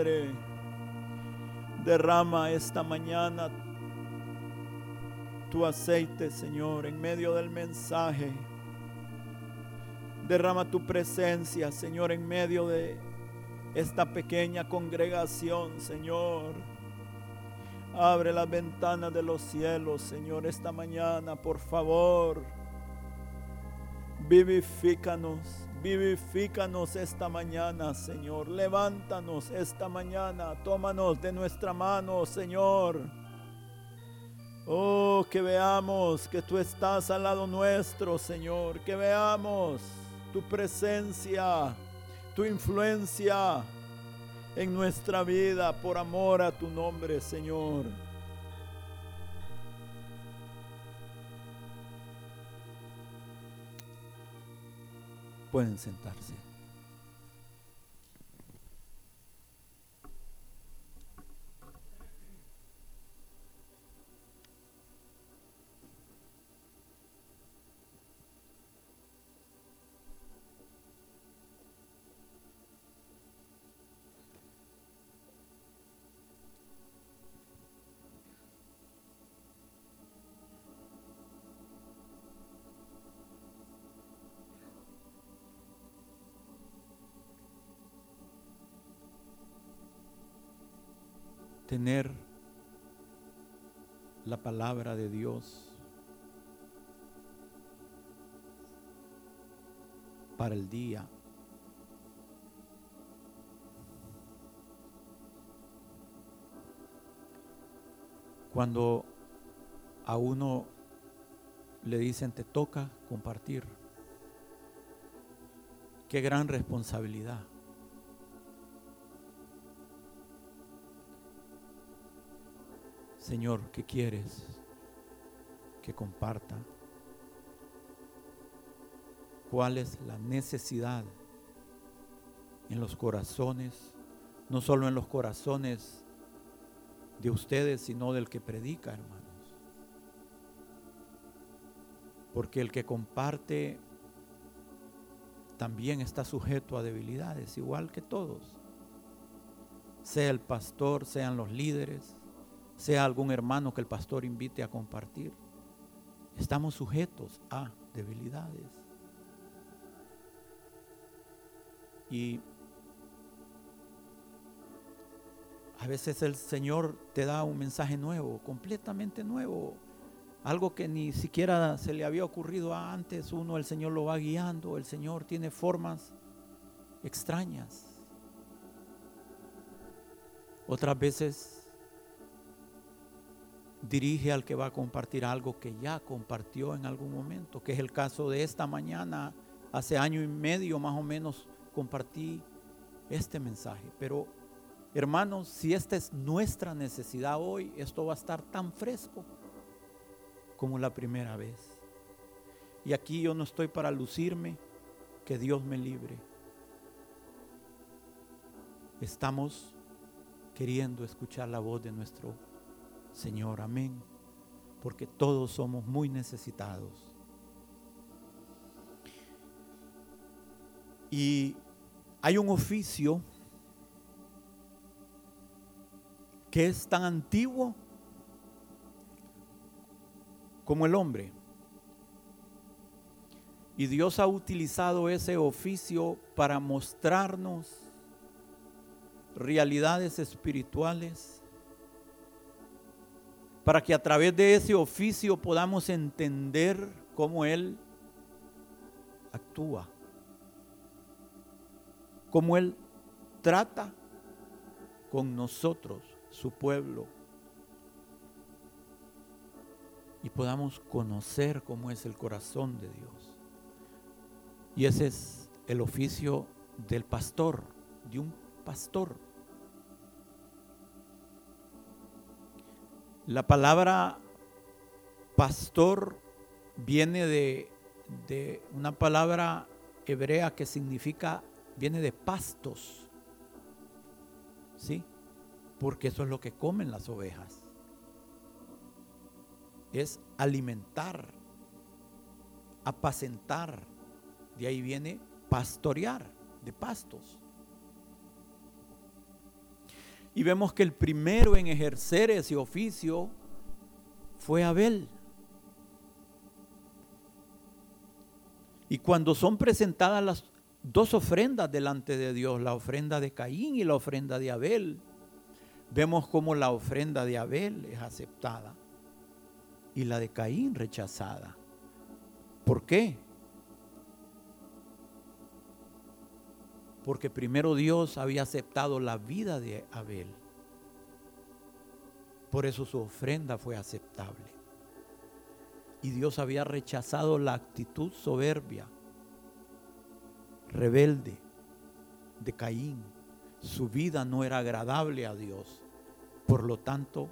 Padre, derrama esta mañana tu aceite, Señor, en medio del mensaje. Derrama tu presencia, Señor, en medio de esta pequeña congregación, Señor. Abre las ventanas de los cielos, Señor, esta mañana, por favor. Vivifícanos, vivifícanos esta mañana, Señor. Levántanos esta mañana, tómanos de nuestra mano, Señor. Oh, que veamos que tú estás al lado nuestro, Señor. Que veamos tu presencia, tu influencia en nuestra vida por amor a tu nombre, Señor. Pueden sentarse. Tener la palabra de Dios para el día. Cuando a uno le dicen te toca compartir, qué gran responsabilidad. Señor, ¿qué quieres que comparta? ¿Cuál es la necesidad en los corazones? No solo en los corazones de ustedes, sino del que predica, hermanos. Porque el que comparte también está sujeto a debilidades, igual que todos. Sea el pastor, sean los líderes, sea algún hermano que el pastor invite a compartir. Estamos sujetos a debilidades. Y a veces el Señor te da un mensaje nuevo, completamente nuevo, algo que ni siquiera se le había ocurrido antes. Uno, el Señor lo va guiando, el Señor tiene formas extrañas. Otras veces dirige al que va a compartir algo que ya compartió en algún momento, que es el caso de esta mañana, hace año y medio más o menos compartí este mensaje. Pero hermanos, si esta es nuestra necesidad hoy, esto va a estar tan fresco como la primera vez. Y aquí yo no estoy para lucirme, que Dios me libre. Estamos queriendo escuchar la voz de nuestro Señor, amén. Porque todos somos muy necesitados. Y hay un oficio que es tan antiguo como el hombre. Y Dios ha utilizado ese oficio para mostrarnos realidades espirituales para que a través de ese oficio podamos entender cómo Él actúa, cómo Él trata con nosotros, su pueblo, y podamos conocer cómo es el corazón de Dios. Y ese es el oficio del pastor, de un pastor. La palabra pastor viene de, una palabra hebrea que significa, viene de pastos. ¿Sí? Porque eso es lo que comen las ovejas. Es alimentar, apacentar. De ahí viene pastorear, de pastos. Y vemos que el primero en ejercer ese oficio fue Abel. Y cuando son presentadas las dos ofrendas delante de Dios, la ofrenda de Caín y la ofrenda de Abel, vemos como la ofrenda de Abel es aceptada y la de Caín rechazada. ¿Por qué? Porque primero Dios había aceptado la vida de Abel. Por eso su ofrenda fue aceptable. Y Dios había rechazado la actitud soberbia, rebelde de Caín. Su vida no era agradable a Dios. Por lo tanto,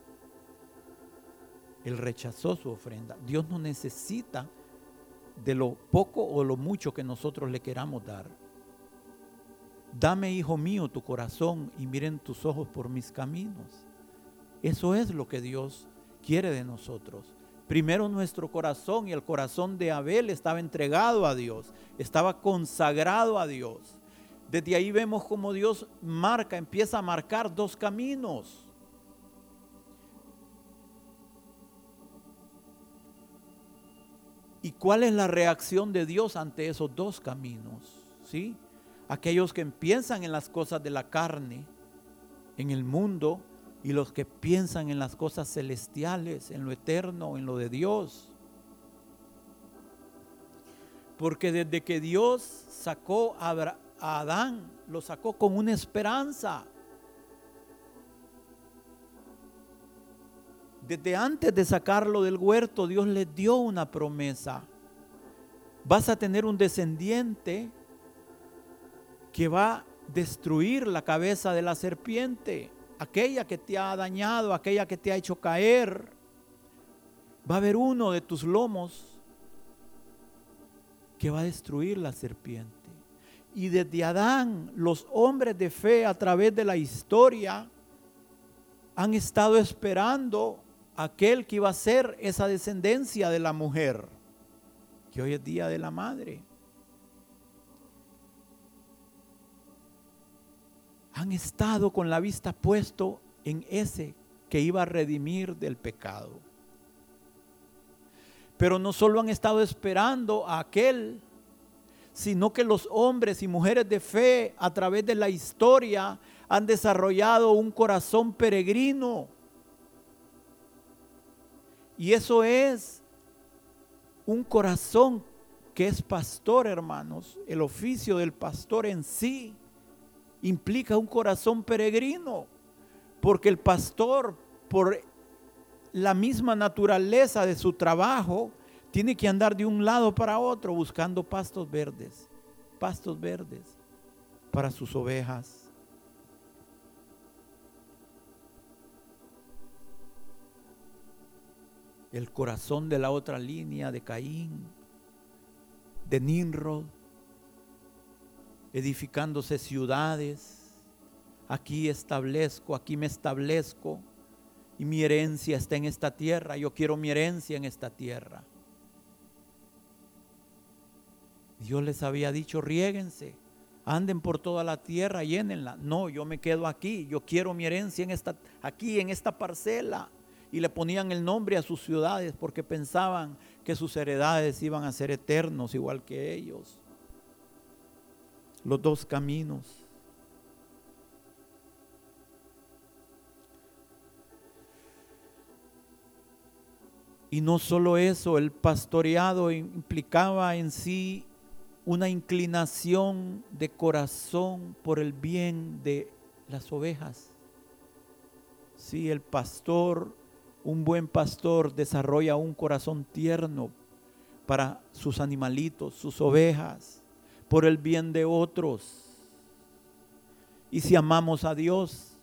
él rechazó su ofrenda. Dios no necesita de lo poco o lo mucho que nosotros le queramos dar. Dame, hijo mío, tu corazón y miren tus ojos por mis caminos. Eso es lo que Dios quiere de nosotros. Primero nuestro corazón y el corazón de Abel estaba entregado a Dios, estaba consagrado a Dios. Desde ahí vemos como Dios marca, empieza a marcar dos caminos. ¿Y cuál es la reacción de Dios ante esos dos caminos? ¿Sí? Aquellos que piensan en las cosas de la carne, en el mundo, y los que piensan en las cosas celestiales, en lo eterno, en lo de Dios. Porque desde que Dios sacó a Adán, lo sacó con una esperanza. Desde antes de sacarlo del huerto, Dios le dio una promesa. Vas a tener un descendiente que va a destruir la cabeza de la serpiente, aquella que te ha dañado, aquella que te ha hecho caer. Va a haber uno de tus lomos que va a destruir la serpiente. Y desde Adán, los hombres de fe a través de la historia han estado esperando aquel que iba a ser esa descendencia de la mujer, que hoy es día de la madre. Han estado con la vista puesto en ese que iba a redimir del pecado. Pero no solo han estado esperando a aquel, sino que los hombres y mujeres de fe a través de la historia han desarrollado un corazón peregrino y eso es un corazón que es pastor, hermanos. El oficio del pastor en sí implica un corazón peregrino, porque el pastor, por la misma naturaleza de su trabajo, tiene que andar de un lado para otro buscando pastos verdes, pastos verdes para sus ovejas. el corazón de la otra línea de Caín, de Nimrod, edificándose ciudades. Aquí establezco, aquí me establezco y mi herencia está en esta tierra. Yo quiero mi herencia en esta tierra. Dios les había dicho, riéguense, anden por toda la tierra, llénenla. No, yo me quedo aquí, yo quiero mi herencia en esta, aquí, en esta parcela y le ponían el nombre a sus ciudades porque pensaban que sus heredades iban a ser eternos igual que ellos. Los dos caminos. Y no solo eso, el pastoreado implicaba en sí una inclinación de corazón por el bien de las ovejas. Sí, el pastor un buen pastor desarrolla un corazón tierno para sus animalitos, sus ovejas, por el bien de otros. Y si amamos a Dios,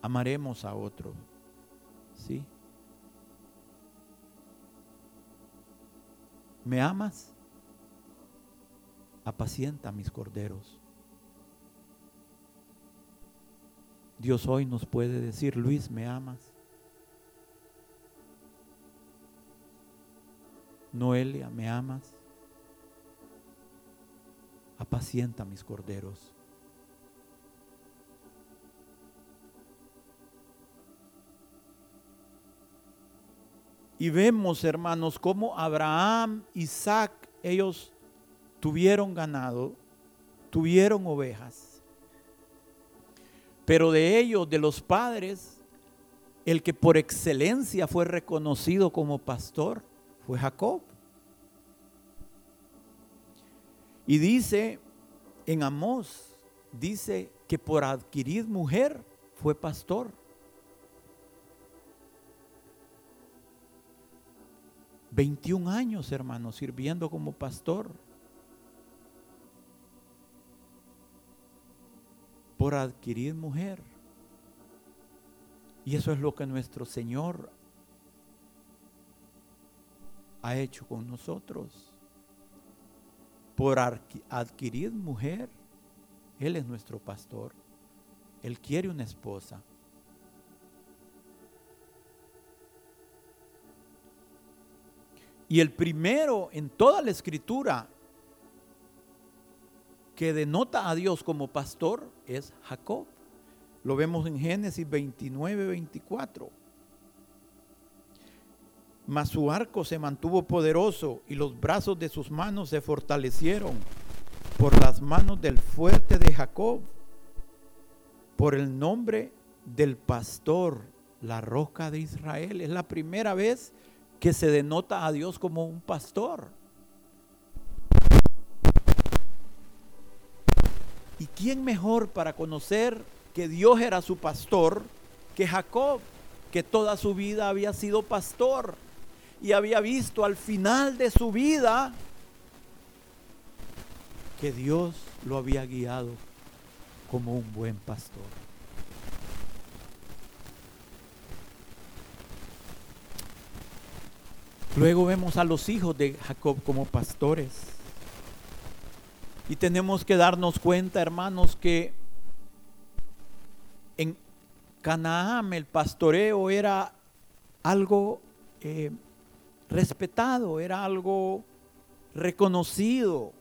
amaremos a otros. ¿Sí? ¿Me amas? Apacienta mis corderos. Dios hoy nos puede decir, Luis, ¿me amas? Noelia, ¿me amas? apacienta mis corderos. Y vemos, hermanos, cómo Abraham, Isaac, ellos tuvieron ganado, tuvieron ovejas. Pero de ellos, de los padres, el que por excelencia fue reconocido como pastor fue Jacob. Y dice en Amós, dice que por adquirir mujer fue pastor. 21 años, hermanos, sirviendo como pastor. Por adquirir mujer. Y eso es lo que nuestro Señor ha hecho con nosotros. Por adquirir mujer, Él es nuestro pastor. Él quiere una esposa. Y el primero en toda la escritura que denota a Dios como pastor es Jacob. Lo vemos en Génesis 29, 24. Mas su arco se mantuvo poderoso y los brazos de sus manos se fortalecieron por las manos del fuerte de Jacob, por el nombre del pastor, la roca de Israel. Es la primera vez que se denota a Dios como un pastor. ¿Y quién mejor para conocer que Dios era su pastor que Jacob, que toda su vida había sido pastor y había visto al final de su vida que Dios lo había guiado como un buen pastor? Luego vemos a los hijos de Jacob como pastores. Y tenemos que darnos cuenta, hermanos, que en Canaán el pastoreo era algo eh, respetado, era algo reconocido.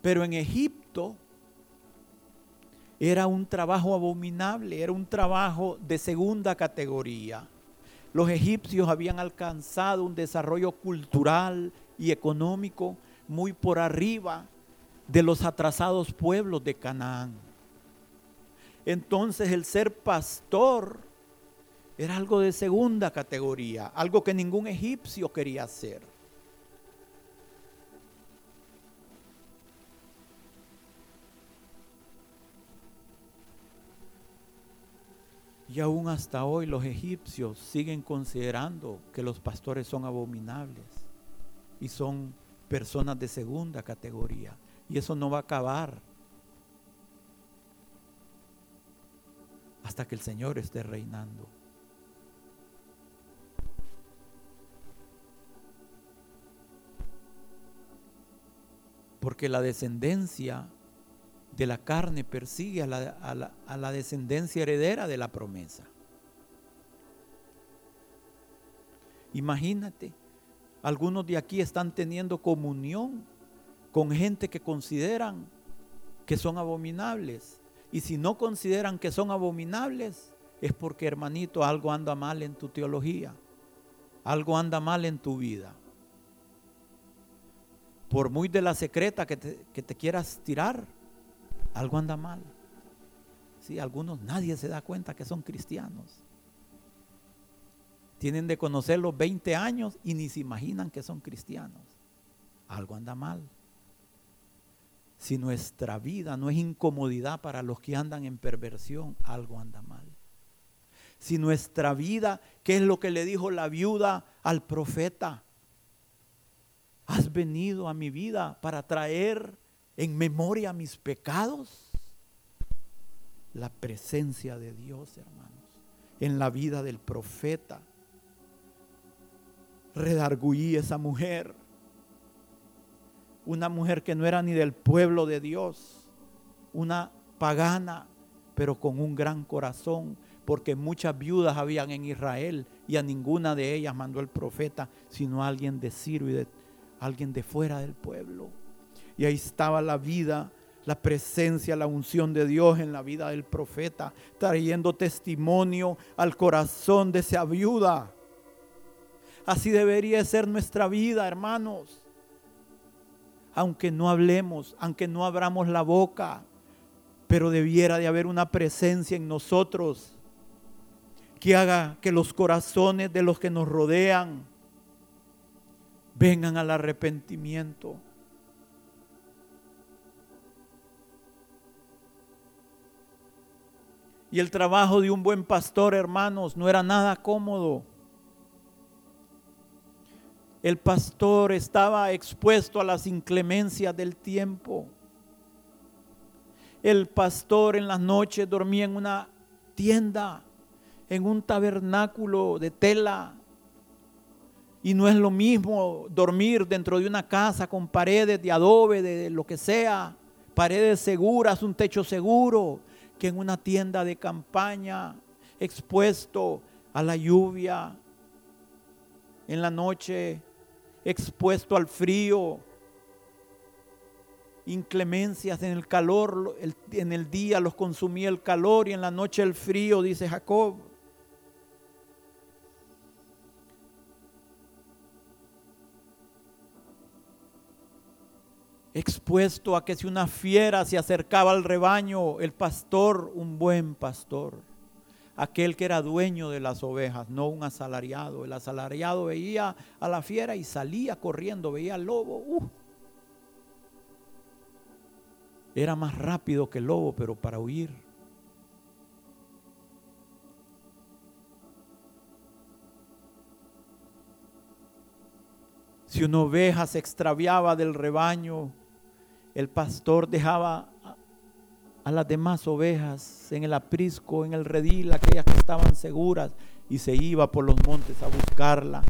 Pero en Egipto era un trabajo abominable, era un trabajo de segunda categoría. Los egipcios habían alcanzado un desarrollo cultural y económico muy por arriba de los atrasados pueblos de Canaán. Entonces el ser pastor era algo de segunda categoría, algo que ningún egipcio quería hacer. Y aún hasta hoy los egipcios siguen considerando que los pastores son abominables y son personas de segunda categoría. Y eso no va a acabar hasta que el Señor esté reinando. Porque la descendencia de la carne persigue a la, descendencia heredera de la promesa. Imagínate, algunos de aquí están teniendo comunión con gente que consideran que son abominables. Y si no consideran que son abominables, es porque, hermanito, algo anda mal en tu teología. Algo anda mal en tu vida. Por muy de la secreta que te, que te quieras tirar, algo anda mal. Sí, algunos nadie se da cuenta que son cristianos. Tienen de conocerlos 20 años y ni se imaginan que son cristianos. Algo anda mal. Si nuestra vida no es incomodidad para los que andan en perversión, algo anda mal. Si nuestra vida, ¿qué es lo que le dijo la viuda al profeta? Has venido a mi vida para traer en memoria mis pecados? La presencia de Dios, hermanos, en la vida del profeta. Redarguí esa mujer, una mujer que no era ni del pueblo de Dios, una pagana, pero con un gran corazón, porque muchas viudas habían en Israel y a ninguna de ellas mandó el profeta, sino a alguien de Ciro y de alguien de fuera del pueblo. Y ahí estaba la vida, la presencia, la unción de Dios en la vida del profeta, trayendo testimonio al corazón de esa viuda. Así debería ser nuestra vida, hermanos. Aunque no hablemos, aunque no abramos la boca, pero debiera de haber una presencia en nosotros que haga que los corazones de los que nos rodean vengan al arrepentimiento. Y el trabajo de un buen pastor, hermanos, no era nada cómodo. El pastor estaba expuesto a las inclemencias del tiempo. El pastor en las noches dormía en una tienda, en un tabernáculo de tela. Y no es lo mismo dormir dentro de una casa con paredes de adobe, de lo que sea, paredes seguras, un techo seguro, que en una tienda de campaña expuesto a la lluvia, en la noche expuesto al frío, inclemencias en el calor, en el día los consumía el calor y en la noche el frío, dice Jacob. Expuesto a que si una fiera se acercaba al rebaño, el pastor, un buen pastor, aquel que era dueño de las ovejas, no un asalariado. El asalariado veía a la fiera y salía corriendo, veía al lobo. Uh. Era más rápido que el lobo, pero para huir. Si una oveja se extraviaba del rebaño, el pastor dejaba a las demás ovejas en el aprisco, en el redil, aquellas que estaban seguras, y se iba por los montes a buscarla.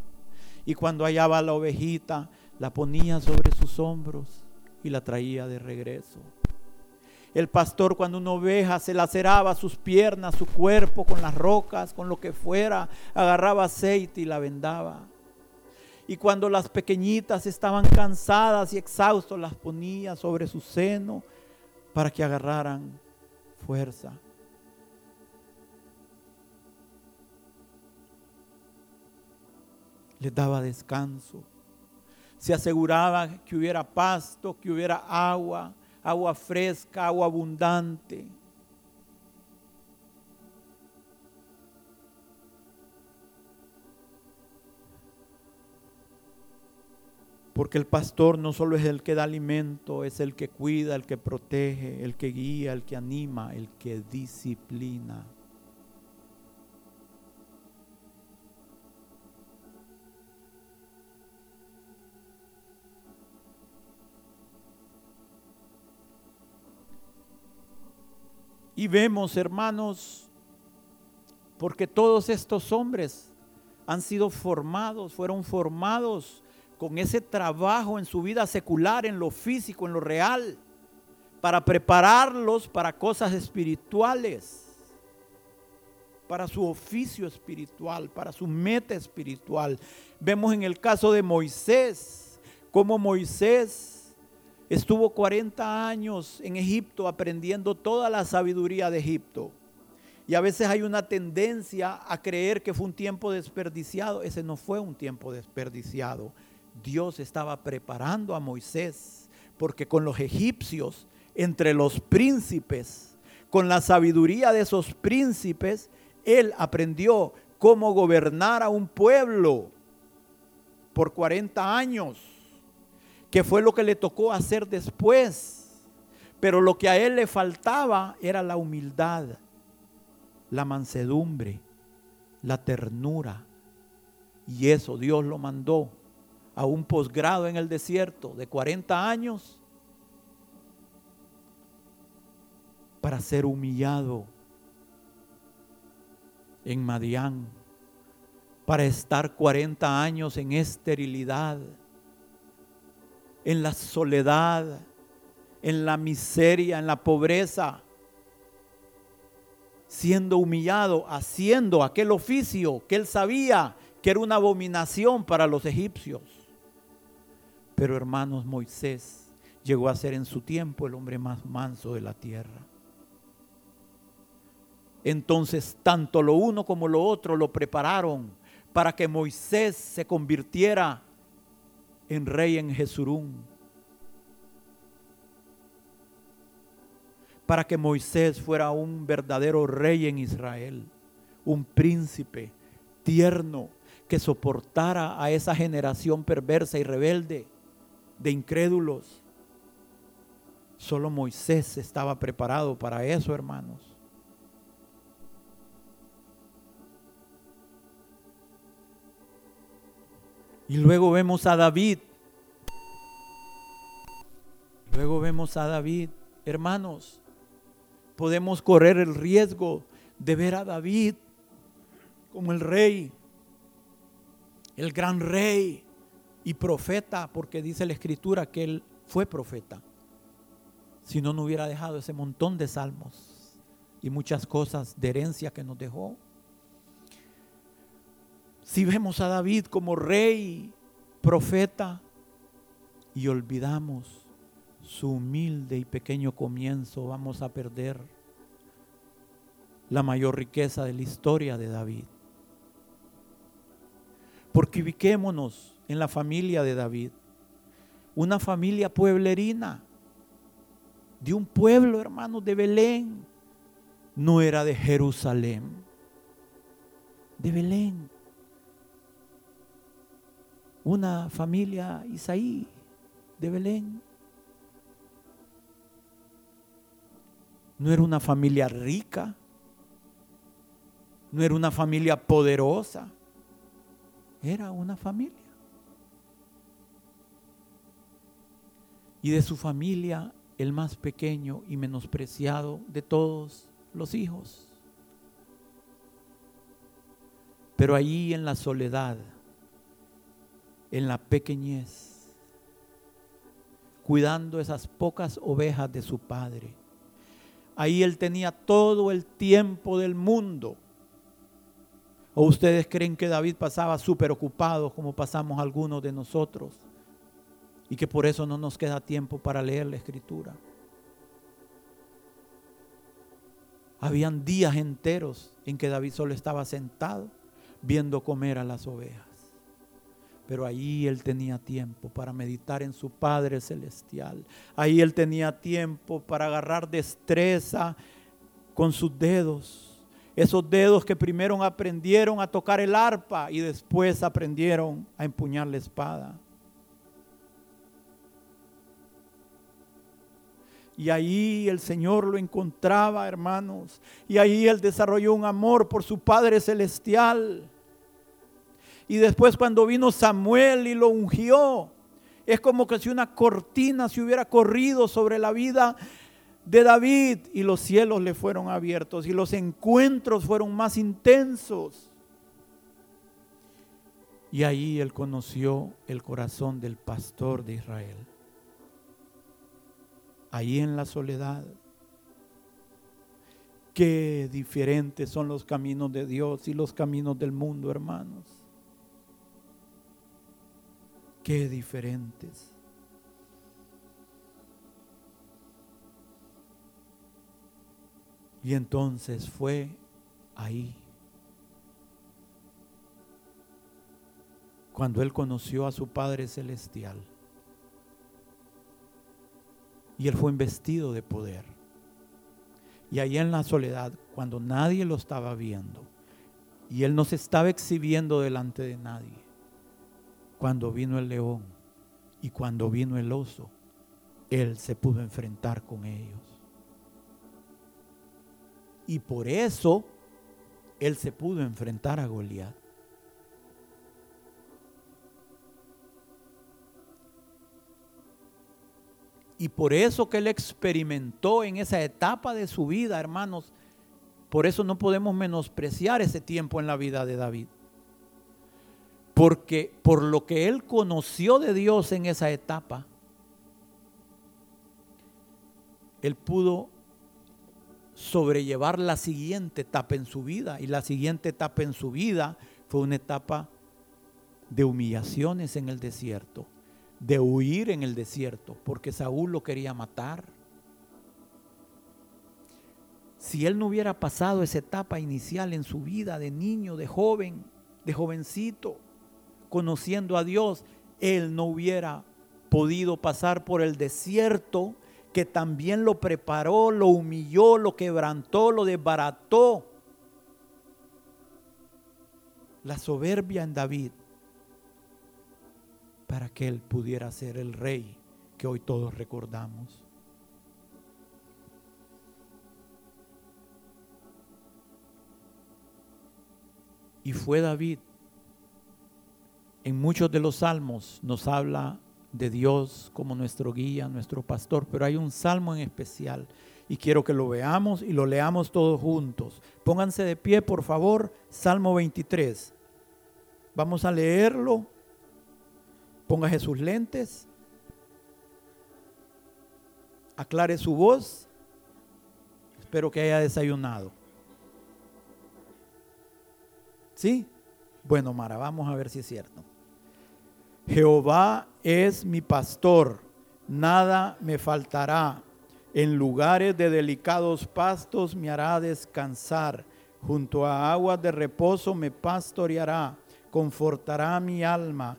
Y cuando hallaba la ovejita, la ponía sobre sus hombros y la traía de regreso. El pastor cuando una oveja se laceraba sus piernas, su cuerpo con las rocas, con lo que fuera, agarraba aceite y la vendaba. Y cuando las pequeñitas estaban cansadas y exhaustos, las ponía sobre su seno para que agarraran fuerza. Les daba descanso. Se aseguraba que hubiera pasto, que hubiera agua, agua fresca, agua abundante. Porque el pastor no solo es el que da alimento, es el que cuida, el que protege, el que guía, el que anima, el que disciplina. Y vemos, hermanos, porque todos estos hombres han sido formados, fueron formados con ese trabajo en su vida secular, en lo físico, en lo real, para prepararlos para cosas espirituales, para su oficio espiritual, para su meta espiritual. Vemos en el caso de Moisés, cómo Moisés estuvo 40 años en Egipto aprendiendo toda la sabiduría de Egipto. Y a veces hay una tendencia a creer que fue un tiempo desperdiciado. Ese no fue un tiempo desperdiciado. Dios estaba preparando a Moisés, porque con los egipcios, entre los príncipes, con la sabiduría de esos príncipes, él aprendió cómo gobernar a un pueblo por 40 años, que fue lo que le tocó hacer después. Pero lo que a él le faltaba era la humildad, la mansedumbre, la ternura. Y eso Dios lo mandó a un posgrado en el desierto de 40 años para ser humillado en Madián, para estar 40 años en esterilidad, en la soledad, en la miseria, en la pobreza, siendo humillado, haciendo aquel oficio que él sabía que era una abominación para los egipcios. Pero hermanos, Moisés llegó a ser en su tiempo el hombre más manso de la tierra. Entonces, tanto lo uno como lo otro lo prepararon para que Moisés se convirtiera en rey en Jesurún. Para que Moisés fuera un verdadero rey en Israel, un príncipe tierno que soportara a esa generación perversa y rebelde de incrédulos. Solo Moisés estaba preparado para eso, hermanos. Y luego vemos a David. Luego vemos a David. Hermanos, podemos correr el riesgo de ver a David como el rey, el gran rey y profeta, porque dice la escritura que él fue profeta. Si no, no hubiera dejado ese montón de salmos y muchas cosas de herencia que nos dejó. Si vemos a David como rey, profeta, y olvidamos su humilde y pequeño comienzo, vamos a perder la mayor riqueza de la historia de David. Porque ubiquémonos en la familia de David, una familia pueblerina, de un pueblo, hermano, de Belén, no era de Jerusalén, de Belén una familia Isaí de Belén. No era una familia rica, no era una familia poderosa, era una familia. Y de su familia, el más pequeño y menospreciado de todos los hijos. Pero allí en la soledad, en la pequeñez, cuidando esas pocas ovejas de su padre. Ahí él tenía todo el tiempo del mundo. ¿O ustedes creen que David pasaba súper ocupado como pasamos algunos de nosotros? Y que por eso no nos queda tiempo para leer la escritura. Habían días enteros en que David solo estaba sentado viendo comer a las ovejas. Pero ahí él tenía tiempo para meditar en su Padre Celestial. Ahí él tenía tiempo para agarrar destreza con sus dedos. Esos dedos que primero aprendieron a tocar el arpa y después aprendieron a empuñar la espada. Y ahí el Señor lo encontraba, hermanos. Y ahí él desarrolló un amor por su Padre Celestial. Y después cuando vino Samuel y lo ungió, es como que si una cortina se hubiera corrido sobre la vida de David y los cielos le fueron abiertos y los encuentros fueron más intensos. Y ahí él conoció el corazón del pastor de Israel. Ahí en la soledad. Qué diferentes son los caminos de Dios y los caminos del mundo, hermanos. Qué diferentes. Y entonces fue ahí. Cuando él conoció a su Padre Celestial. Y él fue investido de poder. Y ahí en la soledad, cuando nadie lo estaba viendo, y él no se estaba exhibiendo delante de nadie, cuando vino el león y cuando vino el oso, él se pudo enfrentar con ellos. Y por eso él se pudo enfrentar a Goliat. Y por eso que él experimentó en esa etapa de su vida, hermanos, por eso no podemos menospreciar ese tiempo en la vida de David. Porque por lo que él conoció de Dios en esa etapa, él pudo sobrellevar la siguiente etapa en su vida. Y la siguiente etapa en su vida fue una etapa de humillaciones en el desierto, de huir en el desierto, porque Saúl lo quería matar. Si él no hubiera pasado esa etapa inicial en su vida de niño, de joven, de jovencito, conociendo a Dios, él no hubiera podido pasar por el desierto que también lo preparó, lo humilló, lo quebrantó, lo desbarató. La soberbia en David para que él pudiera ser el rey que hoy todos recordamos. Y fue David. En muchos de los salmos nos habla de Dios como nuestro guía, nuestro pastor, pero hay un salmo en especial y quiero que lo veamos y lo leamos todos juntos. Pónganse de pie, por favor, Salmo 23. Vamos a leerlo. Póngase sus lentes. Aclare su voz. Espero que haya desayunado. ¿Sí? Bueno, Mara, vamos a ver si es cierto. Jehová es mi pastor, nada me faltará. En lugares de delicados pastos me hará descansar. Junto a aguas de reposo me pastoreará, confortará mi alma,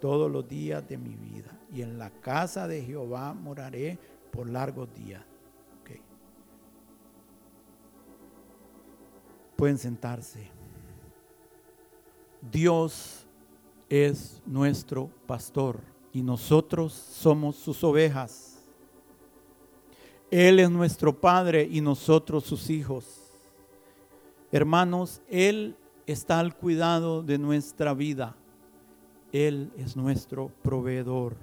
todos los días de mi vida. Y en la casa de Jehová moraré por largos días. Pueden sentarse. Dios es nuestro pastor y nosotros somos sus ovejas. Él es nuestro Padre y nosotros sus hijos. Hermanos, Él está al cuidado de nuestra vida. Él es nuestro proveedor.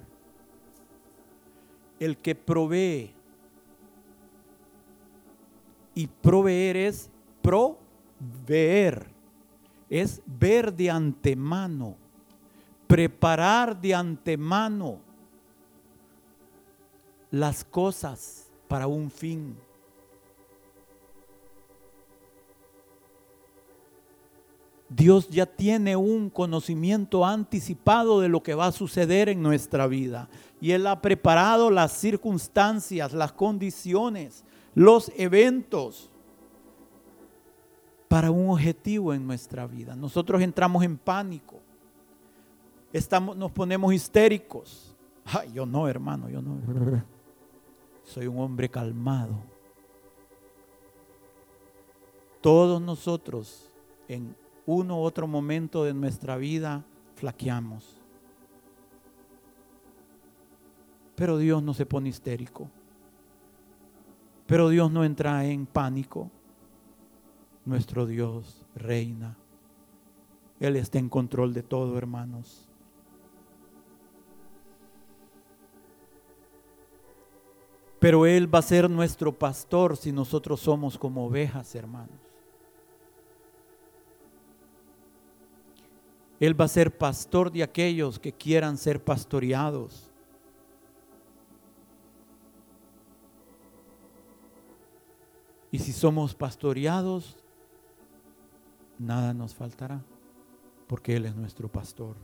El que provee. Y proveer es proveer. Es ver de antemano preparar de antemano las cosas para un fin. Dios ya tiene un conocimiento anticipado de lo que va a suceder en nuestra vida. Y Él ha preparado las circunstancias, las condiciones, los eventos para un objetivo en nuestra vida. Nosotros entramos en pánico estamos, nos ponemos histéricos. Ay, yo no, hermano, yo no. Soy un hombre calmado. Todos nosotros en uno u otro momento de nuestra vida flaqueamos. Pero Dios no se pone histérico. Pero Dios no entra en pánico. Nuestro Dios reina. Él está en control de todo, hermanos. Pero Él va a ser nuestro pastor si nosotros somos como ovejas, hermanos. Él va a ser pastor de aquellos que quieran ser pastoreados. Y si somos pastoreados, nada nos faltará, porque Él es nuestro pastor.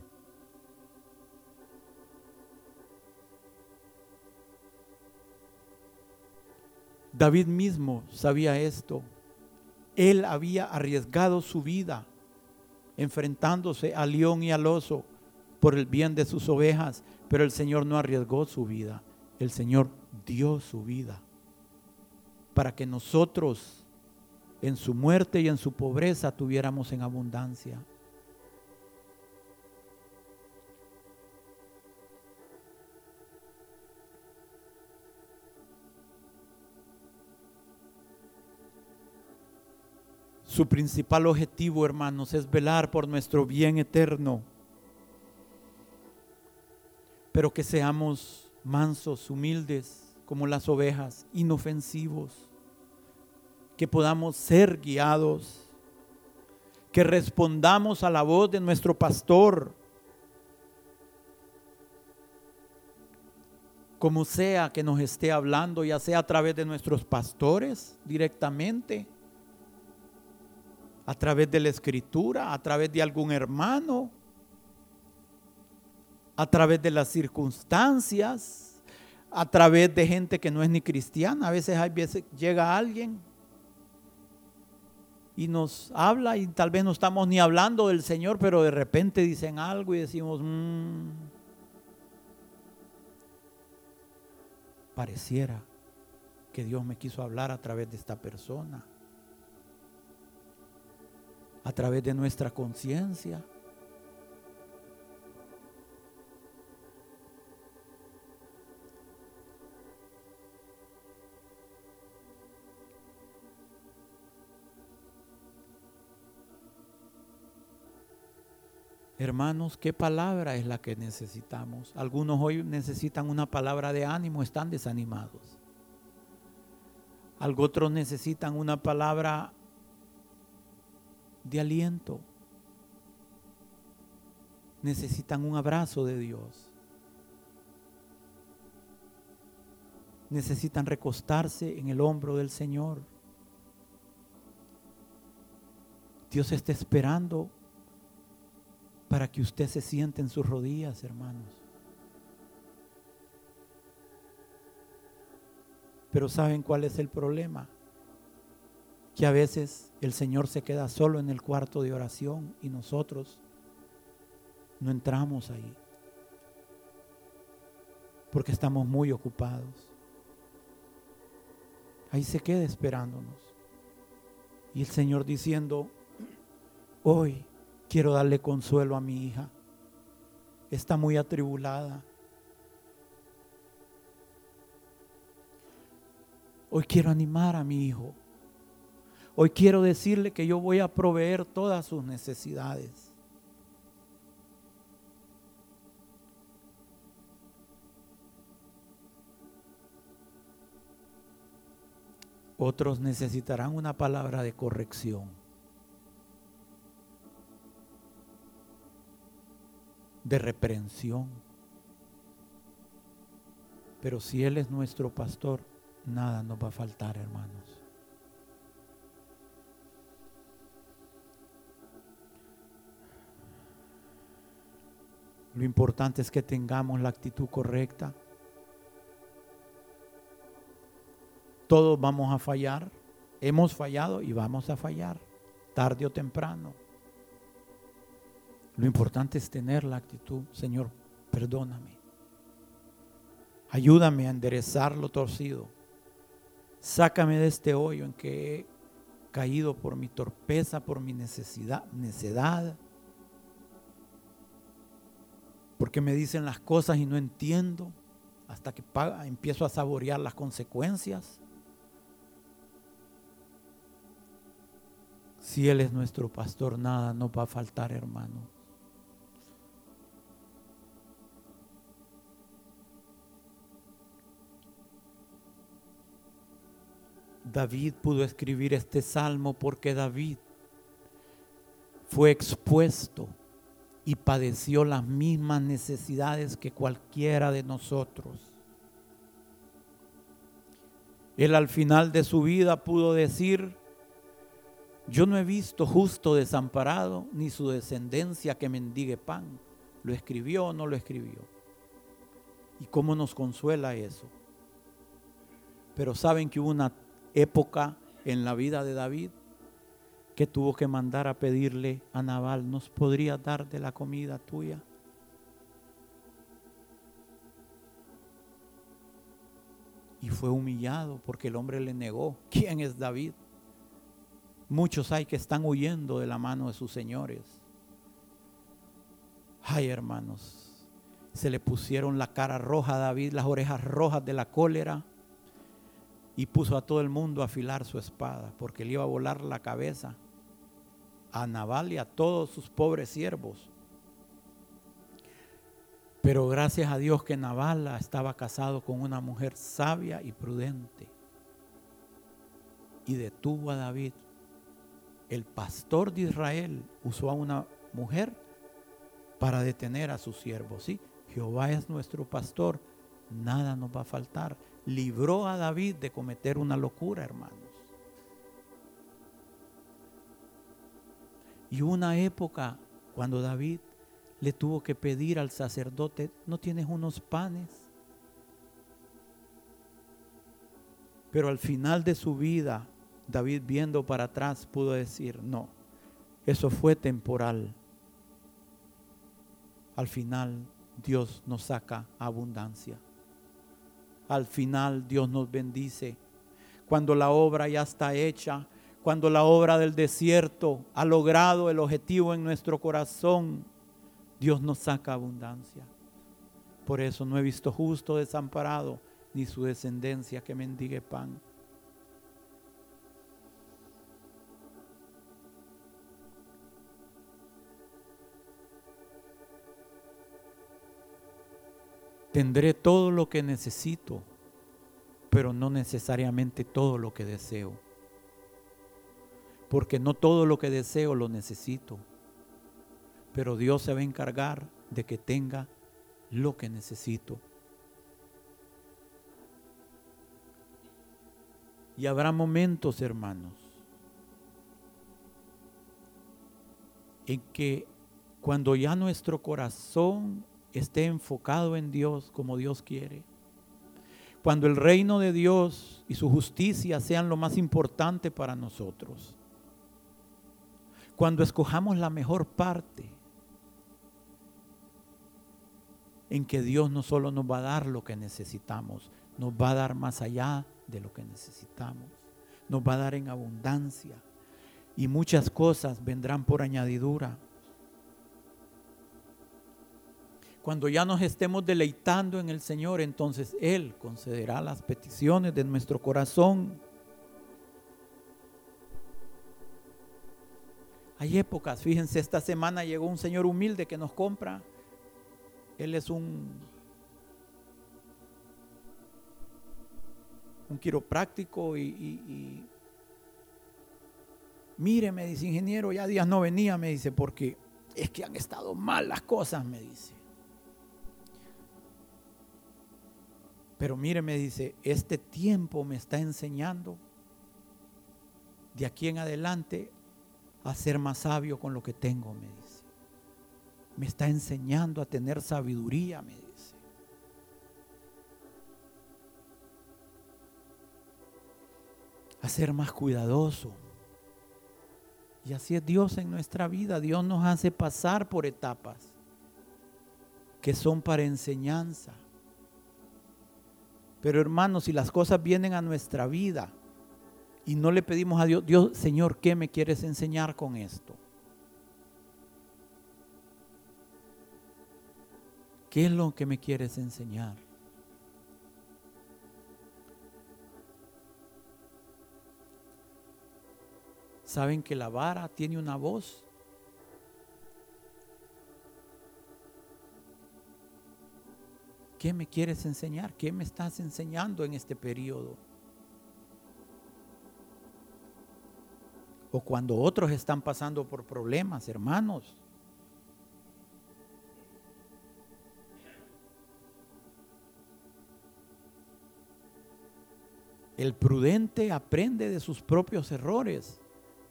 David mismo sabía esto. Él había arriesgado su vida enfrentándose al león y al oso por el bien de sus ovejas, pero el Señor no arriesgó su vida. El Señor dio su vida para que nosotros en su muerte y en su pobreza tuviéramos en abundancia. Su principal objetivo, hermanos, es velar por nuestro bien eterno. Pero que seamos mansos, humildes, como las ovejas, inofensivos. Que podamos ser guiados. Que respondamos a la voz de nuestro pastor. como sea que nos esté hablando, ya sea a través de nuestros pastores directamente, a través de la escritura, a través de algún hermano, a través de las circunstancias, a través de gente que no es ni cristiana. A veces, hay veces llega alguien y nos habla y tal vez no estamos ni hablando del Señor, pero de repente dicen algo y decimos, mm, pareciera que Dios me quiso hablar a través de esta persona, a través de nuestra conciencia. Hermanos, ¿qué palabra es la que necesitamos? Algunos hoy necesitan una palabra de ánimo, están desanimados. Algunos otros necesitan una palabra de aliento. Necesitan un abrazo de Dios. Necesitan recostarse en el hombro del Señor. Dios está esperando para que usted se siente en sus rodillas, hermanos. Pero ¿saben cuál es el problema? Que a veces el Señor se queda solo en el cuarto de oración y nosotros no entramos ahí. Porque estamos muy ocupados. Ahí se queda esperándonos. Y el Señor diciendo, hoy Quiero darle consuelo a mi hija. Está muy atribulada. Hoy quiero animar a mi hijo. Hoy quiero decirle que yo voy a proveer todas sus necesidades. Otros necesitarán una palabra de corrección. de reprensión. Pero si Él es nuestro pastor, nada nos va a faltar, hermanos. Lo importante es que tengamos la actitud correcta. Todos vamos a fallar. Hemos fallado y vamos a fallar, tarde o temprano. Lo importante es tener la actitud, Señor, perdóname. Ayúdame a enderezar lo torcido. Sácame de este hoyo en que he caído por mi torpeza, por mi necesidad, necedad. Porque me dicen las cosas y no entiendo hasta que empiezo a saborear las consecuencias. Si Él es nuestro pastor, nada nos va a faltar, hermano. David pudo escribir este salmo porque David fue expuesto y padeció las mismas necesidades que cualquiera de nosotros. Él al final de su vida pudo decir, yo no he visto justo desamparado ni su descendencia que mendigue pan. ¿Lo escribió o no lo escribió? ¿Y cómo nos consuela eso? Pero saben que hubo una época en la vida de David que tuvo que mandar a pedirle a Nabal, ¿nos podría dar de la comida tuya? Y fue humillado porque el hombre le negó. ¿Quién es David? Muchos hay que están huyendo de la mano de sus señores. Ay, hermanos, se le pusieron la cara roja a David, las orejas rojas de la cólera y puso a todo el mundo a afilar su espada, porque le iba a volar la cabeza a Nabal y a todos sus pobres siervos. Pero gracias a Dios que Nabal estaba casado con una mujer sabia y prudente. Y detuvo a David. El pastor de Israel usó a una mujer para detener a sus siervos. ¿sí? Jehová es nuestro pastor, nada nos va a faltar. Libró a David de cometer una locura, hermanos. Y una época cuando David le tuvo que pedir al sacerdote, ¿no tienes unos panes? Pero al final de su vida, David viendo para atrás pudo decir, no, eso fue temporal. Al final Dios nos saca abundancia. Al final Dios nos bendice. Cuando la obra ya está hecha, cuando la obra del desierto ha logrado el objetivo en nuestro corazón, Dios nos saca abundancia. Por eso no he visto justo desamparado, ni su descendencia que mendigue pan. Tendré todo lo que necesito, pero no necesariamente todo lo que deseo porque no todo lo que deseo lo necesito, pero Dios se va a encargar de que tenga lo que necesito. Y habrá momentos, hermanos, en que cuando ya nuestro corazón esté enfocado en Dios como Dios quiere, cuando el reino de Dios y su justicia sean lo más importante para nosotros, cuando escojamos la mejor parte, en que Dios no solo nos va a dar lo que necesitamos, nos va a dar más allá de lo que necesitamos, nos va a dar en abundancia y muchas cosas vendrán por añadidura. Cuando ya nos estemos deleitando en el Señor, entonces Él concederá las peticiones de nuestro corazón. Hay épocas, fíjense, esta semana llegó un señor humilde que nos compra. Él es un, un quiropráctico y, y mire, me dice ingeniero, ya días no venía, me dice, porque es que han estado mal las cosas, me dice. Pero mire, me dice, este tiempo me está enseñando de aquí en adelante a ser más sabio con lo que tengo, me dice. Me está enseñando a tener sabiduría, me dice. A ser más cuidadoso. Y así es Dios en nuestra vida. Dios nos hace pasar por etapas que son para enseñanza. Pero hermanos, si las cosas vienen a nuestra vida, y no le pedimos a Dios, Dios, Señor, ¿qué me quieres enseñar con esto? ¿Qué es lo que me quieres enseñar? ¿Saben que la vara tiene una voz? ¿Qué me quieres enseñar? ¿Qué me estás enseñando en este periodo? O cuando otros están pasando por problemas, hermanos. El prudente aprende de sus propios errores,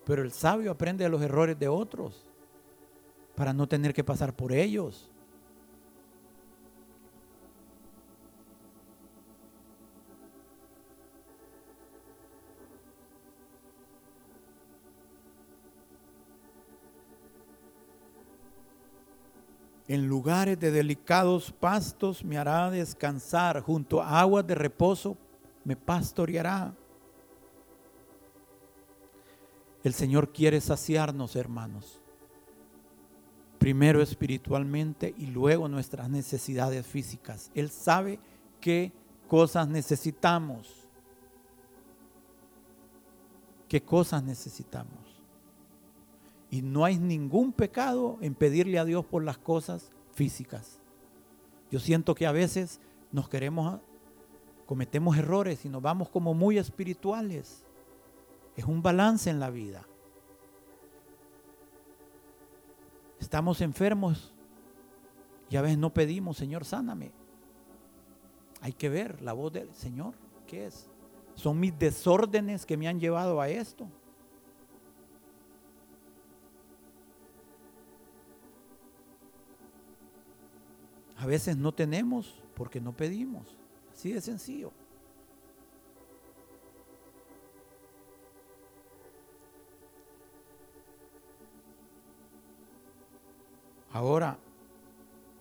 pero el sabio aprende de los errores de otros para no tener que pasar por ellos. En lugares de delicados pastos me hará descansar, junto a aguas de reposo me pastoreará. El Señor quiere saciarnos, hermanos. Primero espiritualmente y luego nuestras necesidades físicas. Él sabe qué cosas necesitamos. ¿Qué cosas necesitamos? Y no hay ningún pecado en pedirle a Dios por las cosas físicas. Yo siento que a veces nos queremos, cometemos errores y nos vamos como muy espirituales. Es un balance en la vida. Estamos enfermos y a veces no pedimos, Señor, sáname. hay que ver la voz del Señor. ¿Qué es? Son mis desórdenes que me han llevado a esto. A veces no tenemos porque no pedimos. Así de sencillo. Ahora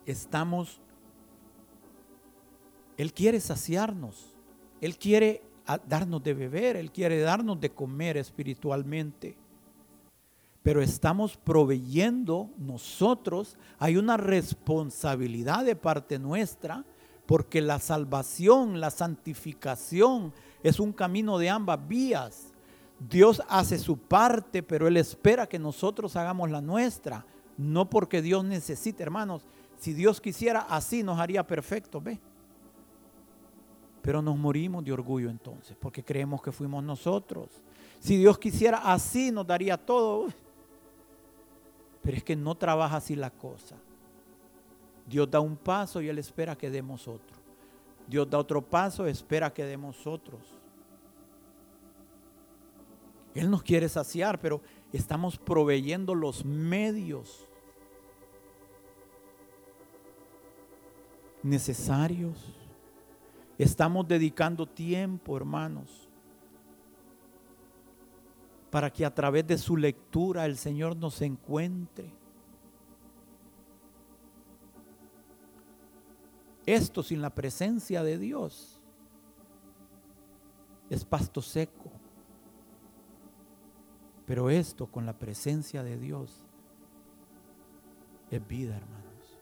estamos, Él quiere saciarnos, Él quiere darnos de beber, Él quiere darnos de comer espiritualmente. Pero estamos proveyendo nosotros, hay una responsabilidad de parte nuestra, porque la salvación, la santificación es un camino de ambas vías. Dios hace su parte, pero Él espera que nosotros hagamos la nuestra. No porque Dios necesite, hermanos. Si Dios quisiera, así nos haría perfecto, ve. Pero nos morimos de orgullo entonces, porque creemos que fuimos nosotros. Si Dios quisiera, así nos daría todo. Pero es que no trabaja así la cosa. Dios da un paso y Él espera que demos otro. Dios da otro paso, espera que demos otros. Él nos quiere saciar, pero estamos proveyendo los medios necesarios. Estamos dedicando tiempo, hermanos, para que a través de su lectura el Señor nos encuentre. Esto sin la presencia de Dios es pasto seco. Pero esto con la presencia de Dios es vida, hermanos.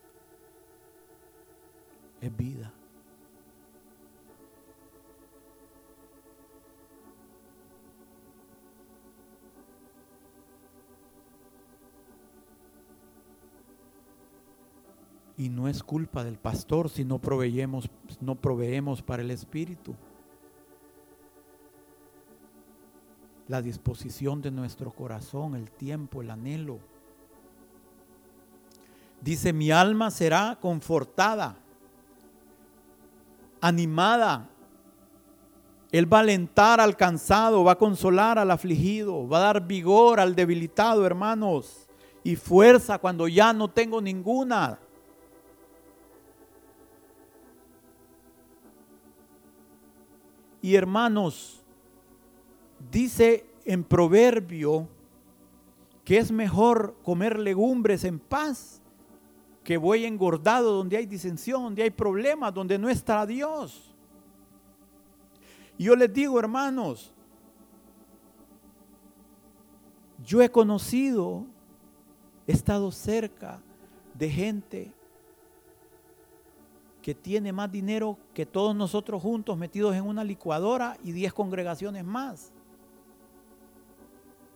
Es vida. Y no es culpa del pastor si no proveemos, no proveemos para el Espíritu. la disposición de nuestro corazón, el tiempo, el anhelo. Dice, mi alma será confortada, animada. Él va a alentar al cansado, va a consolar al afligido, va a dar vigor al debilitado, hermanos, y fuerza cuando ya no tengo ninguna. Y hermanos, Dice en proverbio que es mejor comer legumbres en paz que voy engordado donde hay disensión, donde hay problemas, donde no está Dios. Y yo les digo, hermanos, yo he conocido, he estado cerca de gente que tiene más dinero que todos nosotros juntos metidos en una licuadora y 10 congregaciones más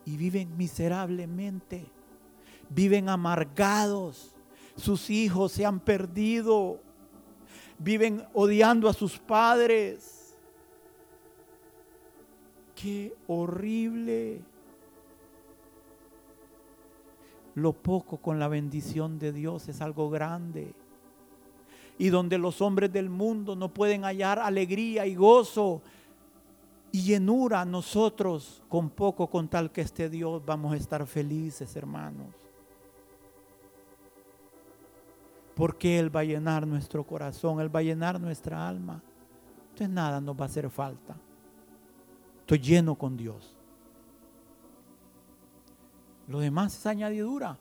y viven miserablemente, viven amargados, sus hijos se han perdido, viven odiando a sus padres. Qué horrible. Lo poco con la bendición de Dios es algo grande. Y donde los hombres del mundo no pueden hallar alegría y gozo, y llenura nosotros con poco, con tal que esté Dios, vamos a estar felices, hermanos. Porque Él va a llenar nuestro corazón, Él va a llenar nuestra alma. Entonces nada nos va a hacer falta. Estoy lleno con Dios. Lo demás es añadidura.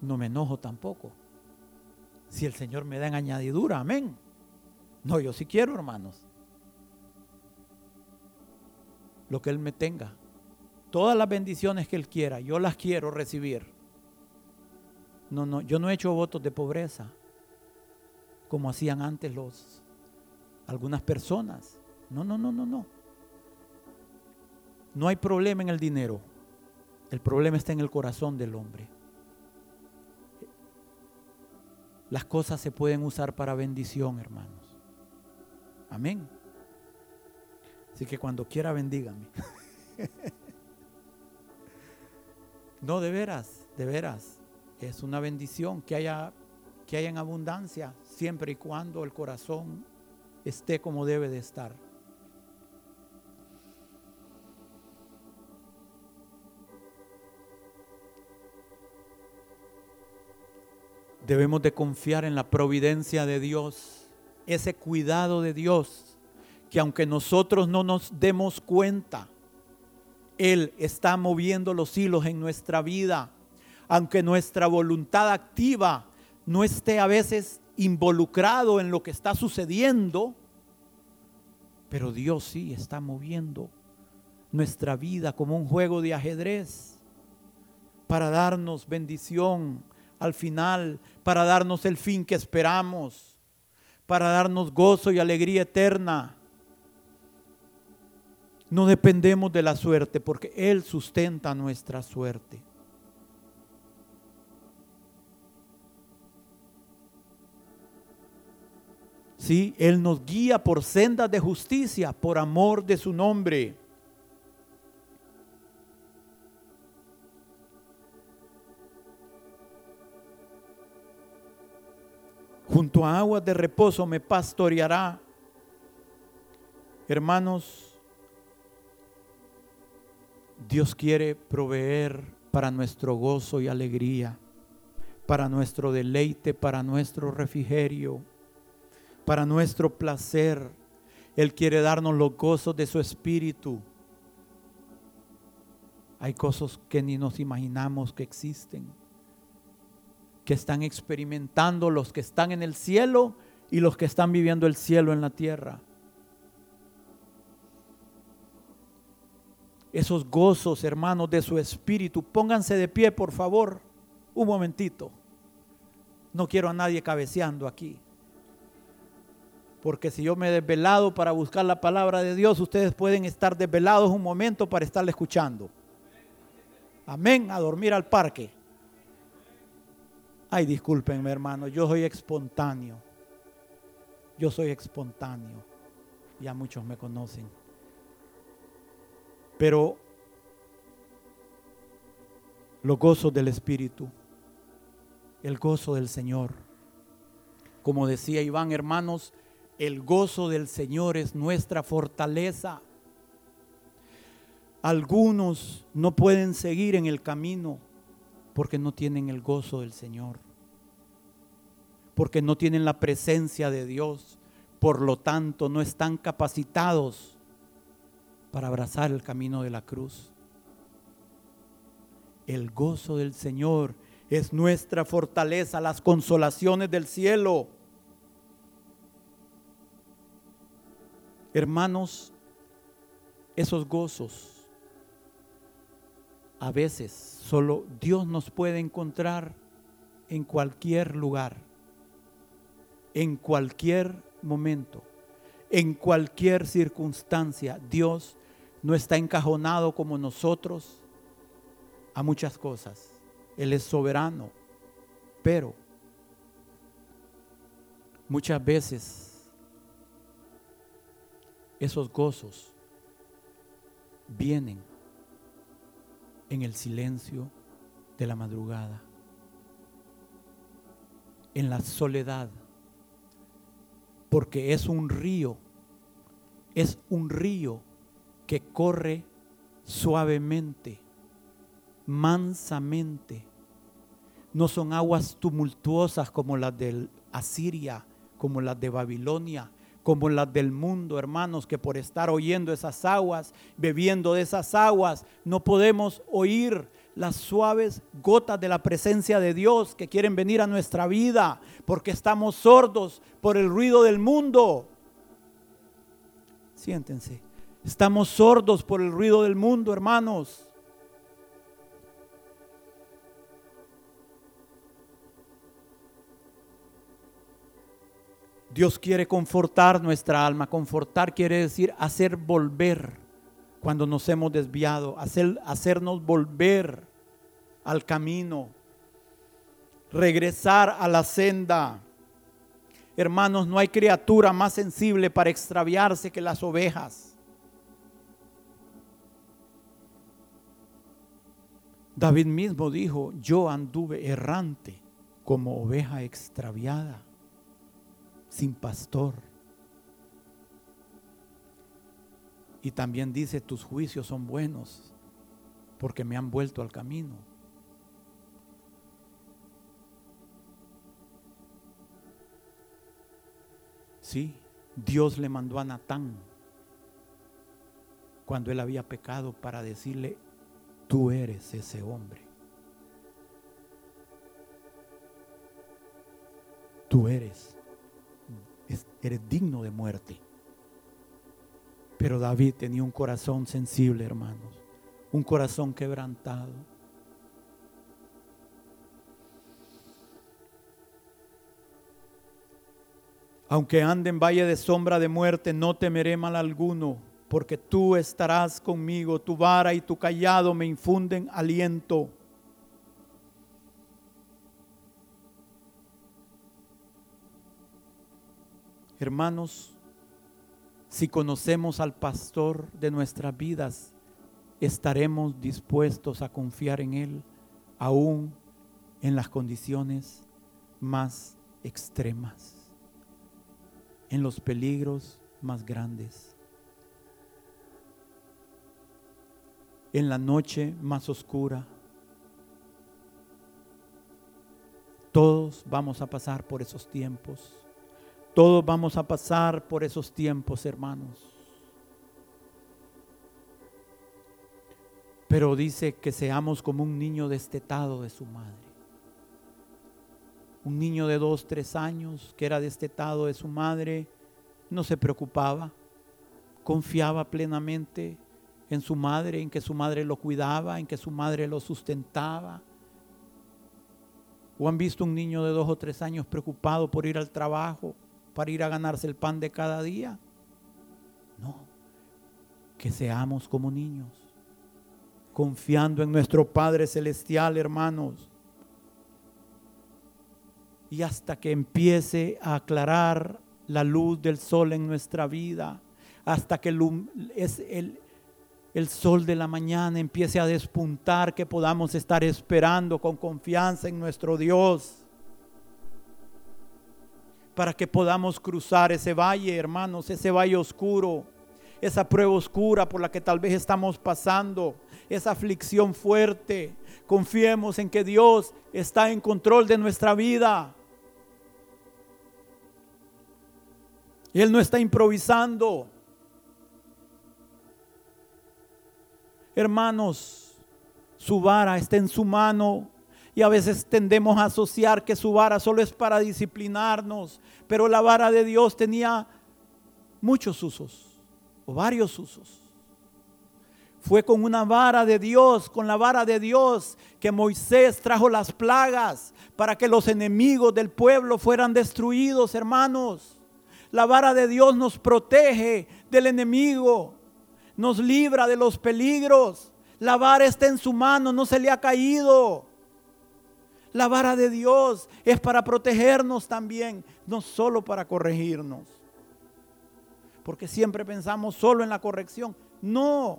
No me enojo tampoco. Si el Señor me da en añadidura, amén. No, yo sí quiero, hermanos lo que Él me tenga. Todas las bendiciones que Él quiera, yo las quiero recibir. No, no, yo no he hecho votos de pobreza como hacían antes los algunas personas. No, no, no, no, no. No hay problema en el dinero. El problema está en el corazón del hombre. Las cosas se pueden usar para bendición, hermanos. Amén. Así que cuando quiera bendígame. no, de veras, de veras. Es una bendición que haya que haya en abundancia, siempre y cuando el corazón esté como debe de estar. Debemos de confiar en la providencia de Dios, ese cuidado de Dios, que aunque nosotros no nos demos cuenta, Él está moviendo los hilos en nuestra vida, aunque nuestra voluntad activa no esté a veces involucrado en lo que está sucediendo, pero Dios sí está moviendo nuestra vida como un juego de ajedrez para darnos bendición, al final para darnos el fin que esperamos, para darnos gozo y alegría eterna. No dependemos de la suerte porque Él sustenta nuestra suerte. Sí, Él nos guía por sendas de justicia, por amor de su nombre. Junto a aguas de reposo me pastoreará. Hermanos, Dios quiere proveer para nuestro gozo y alegría, para nuestro deleite, para nuestro refrigerio, para nuestro placer. Él quiere darnos los gozos de su espíritu. Hay cosas que ni nos imaginamos que existen que están experimentando los que están en el cielo y los que están viviendo el cielo en la tierra. Esos gozos, hermanos, de su espíritu. Pónganse de pie, por favor, un momentito. No quiero a nadie cabeceando aquí. Porque si yo me he desvelado para buscar la palabra de Dios, ustedes pueden estar desvelados un momento para estarle escuchando. Amén, a dormir al parque. Ay, discúlpenme, hermano, yo soy espontáneo. Yo soy espontáneo. Ya muchos me conocen. Pero los gozos del Espíritu, el gozo del Señor. Como decía Iván, hermanos, el gozo del Señor es nuestra fortaleza. Algunos no pueden seguir en el camino porque no tienen el gozo del Señor, porque no tienen la presencia de Dios, por lo tanto no están capacitados para abrazar el camino de la cruz. El gozo del Señor es nuestra fortaleza, las consolaciones del cielo. Hermanos, esos gozos a veces solo Dios nos puede encontrar en cualquier lugar, en cualquier momento, en cualquier circunstancia. Dios no está encajonado como nosotros a muchas cosas. Él es soberano, pero muchas veces esos gozos vienen en el silencio de la madrugada, en la soledad, porque es un río, es un río que corre suavemente, mansamente. No son aguas tumultuosas como las de Asiria, como las de Babilonia, como las del mundo, hermanos, que por estar oyendo esas aguas, bebiendo de esas aguas, no podemos oír las suaves gotas de la presencia de Dios que quieren venir a nuestra vida, porque estamos sordos por el ruido del mundo. Siéntense, estamos sordos por el ruido del mundo, hermanos. Dios quiere confortar nuestra alma. Confortar quiere decir hacer volver cuando nos hemos desviado, hacer, hacernos volver al camino, regresar a la senda. Hermanos, no hay criatura más sensible para extraviarse que las ovejas. David mismo dijo, yo anduve errante como oveja extraviada, sin pastor. Y también dice, tus juicios son buenos porque me han vuelto al camino. Sí, Dios le mandó a Natán cuando él había pecado para decirle, tú eres ese hombre. Tú eres, eres digno de muerte. Pero David tenía un corazón sensible, hermanos, un corazón quebrantado. Aunque ande en valle de sombra de muerte, no temeré mal alguno, porque tú estarás conmigo, tu vara y tu callado me infunden aliento. Hermanos, si conocemos al pastor de nuestras vidas, estaremos dispuestos a confiar en Él, aún en las condiciones más extremas en los peligros más grandes, en la noche más oscura. Todos vamos a pasar por esos tiempos. Todos vamos a pasar por esos tiempos, hermanos. Pero dice que seamos como un niño destetado de su madre un niño de dos, tres años que era destetado de su madre, no se preocupaba, confiaba plenamente en su madre, en que su madre lo cuidaba, en que su madre lo sustentaba. ¿O han visto un niño de dos o tres años preocupado por ir al trabajo, para ir a ganarse el pan de cada día? No, que seamos como niños, confiando en nuestro Padre Celestial, hermanos. Y hasta que empiece a aclarar la luz del sol en nuestra vida, hasta que el, es el, el sol de la mañana empiece a despuntar, que podamos estar esperando con confianza en nuestro Dios, para que podamos cruzar ese valle, hermanos, ese valle oscuro, esa prueba oscura por la que tal vez estamos pasando, esa aflicción fuerte. Confiemos en que Dios está en control de nuestra vida. Él no está improvisando. Hermanos, su vara está en su mano y a veces tendemos a asociar que su vara solo es para disciplinarnos, pero la vara de Dios tenía muchos usos o varios usos. Fue con una vara de Dios, con la vara de Dios, que Moisés trajo las plagas para que los enemigos del pueblo fueran destruidos, hermanos. La vara de Dios nos protege del enemigo, nos libra de los peligros. La vara está en su mano, no se le ha caído. La vara de Dios es para protegernos también, no solo para corregirnos. Porque siempre pensamos solo en la corrección. No.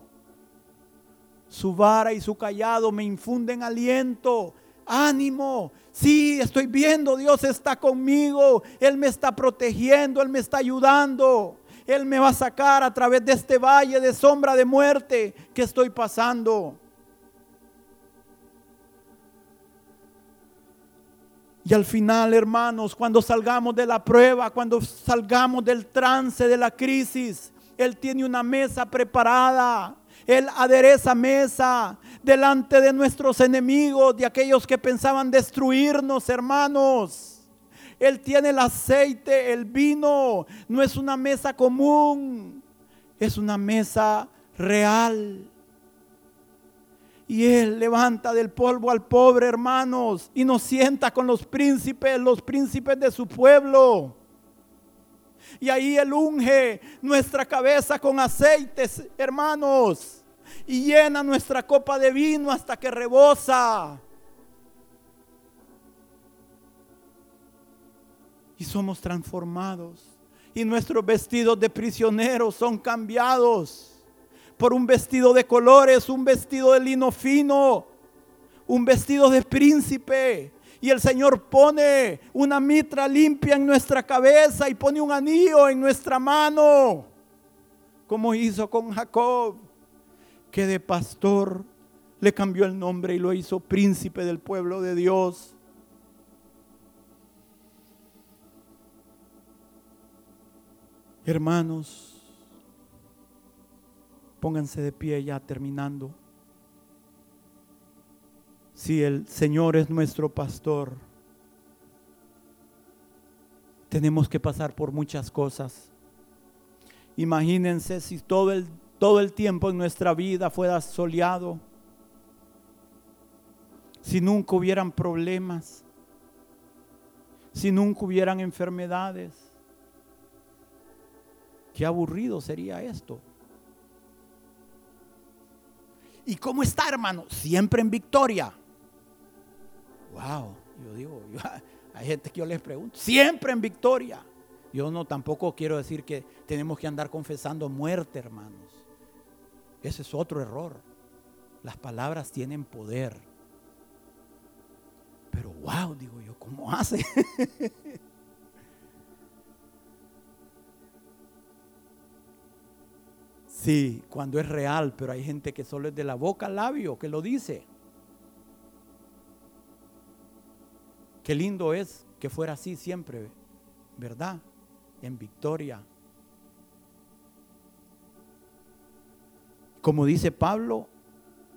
Su vara y su callado me infunden aliento, ánimo. Sí, estoy viendo, Dios está conmigo, Él me está protegiendo, Él me está ayudando. Él me va a sacar a través de este valle de sombra de muerte que estoy pasando. Y al final, hermanos, cuando salgamos de la prueba, cuando salgamos del trance de la crisis, Él tiene una mesa preparada él adereza mesa delante de nuestros enemigos, de aquellos que pensaban destruirnos, hermanos. Él tiene el aceite, el vino. No es una mesa común, es una mesa real. Y Él levanta del polvo al pobre, hermanos, y nos sienta con los príncipes, los príncipes de su pueblo. Y ahí Él unge nuestra cabeza con aceites, hermanos y llena nuestra copa de vino hasta que rebosa. Y somos transformados. Y nuestros vestidos de prisioneros son cambiados por un vestido de colores, un vestido de lino fino, un vestido de príncipe. Y el Señor pone una mitra limpia en nuestra cabeza y pone un anillo en nuestra mano, como hizo con Jacob, que de pastor le cambió el nombre y lo hizo príncipe del pueblo de Dios. Hermanos, pónganse de pie ya terminando. Si el Señor es nuestro pastor, tenemos que pasar por muchas cosas. Imagínense si todo el, todo el tiempo en nuestra vida fuera soleado, si nunca hubieran problemas, si nunca hubieran enfermedades Qué aburrido sería esto. ¿Y cómo está, hermano? Siempre en victoria. Wow, yo digo, hay gente que yo les pregunto, siempre en victoria. Yo no tampoco quiero decir que tenemos que andar confesando muerte, hermanos. Ese es otro error. Las palabras tienen poder. Pero wow, digo yo, ¿cómo hace? Sí, cuando es real, pero hay gente que solo es de la boca al labio, que lo dice. Qué lindo es que fuera así siempre, ¿verdad? En victoria. Como dice Pablo,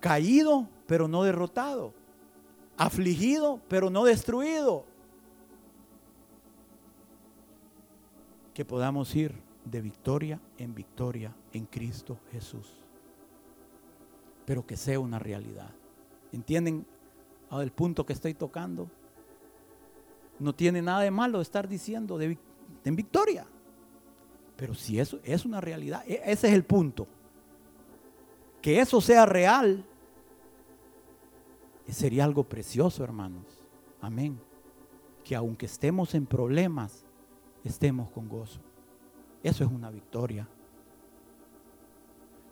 caído, pero no derrotado. Afligido, pero no destruido. Que podamos ir de victoria en victoria en Cristo Jesús. Pero que sea una realidad. ¿Entienden el punto que estoy tocando? No tiene nada de malo estar diciendo en victoria. Pero si eso es una realidad, e, ese es el punto. Que eso sea real sería algo precioso, hermanos. Amén. Que aunque estemos en problemas, estemos con gozo. Eso es una victoria.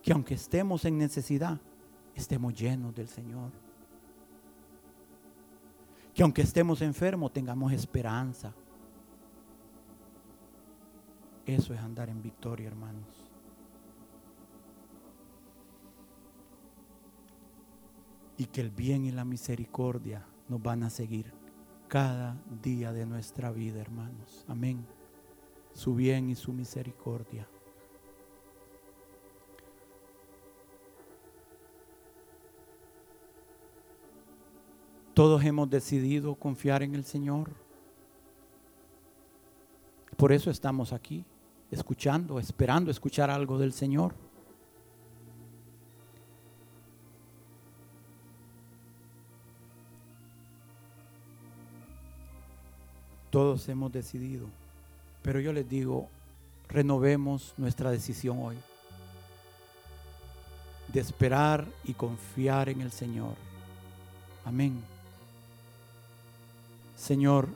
Que aunque estemos en necesidad, estemos llenos del Señor. Que aunque estemos enfermos, tengamos esperanza. Eso es andar en victoria, hermanos. Y que el bien y la misericordia nos van a seguir cada día de nuestra vida, hermanos. Amén su bien y su misericordia. Todos hemos decidido confiar en el Señor. Por eso estamos aquí, escuchando, esperando escuchar algo del Señor. Todos hemos decidido. Pero yo les digo, renovemos nuestra decisión hoy de esperar y confiar en el Señor. Amén. Señor,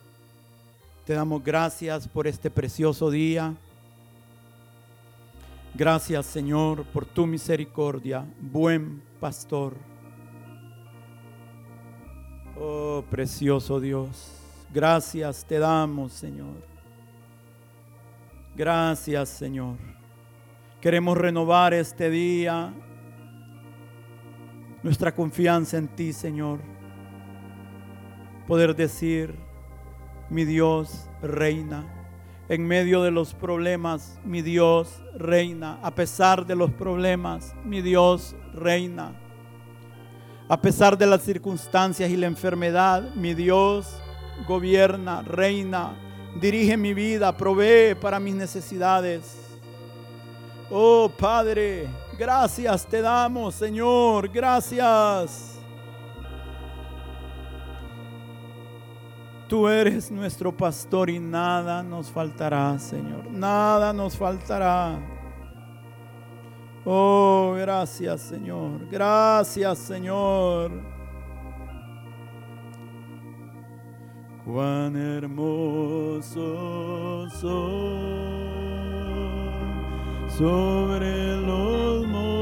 te damos gracias por este precioso día. Gracias, Señor, por tu misericordia, buen pastor. Oh, precioso Dios. Gracias te damos, Señor. Gracias, Señor. Queremos renovar este día nuestra confianza en ti, Señor. Poder decir, mi Dios reina. En medio de los problemas, mi Dios reina. A pesar de los problemas, mi Dios reina. A pesar de las circunstancias y la enfermedad, mi Dios gobierna, reina Dirige mi vida, provee para mis necesidades. Oh Padre, gracias te damos, Señor, gracias. Tú eres nuestro pastor y nada nos faltará, Señor. Nada nos faltará. Oh, gracias, Señor. Gracias, Señor. Cuán hermoso son sobre los montes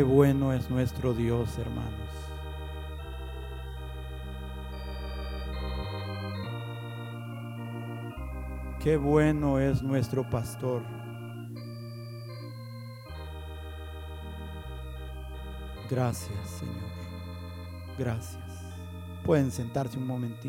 Qué bueno es nuestro Dios, hermanos. Qué bueno es nuestro pastor. Gracias, Señor. Gracias. Pueden sentarse un momentito.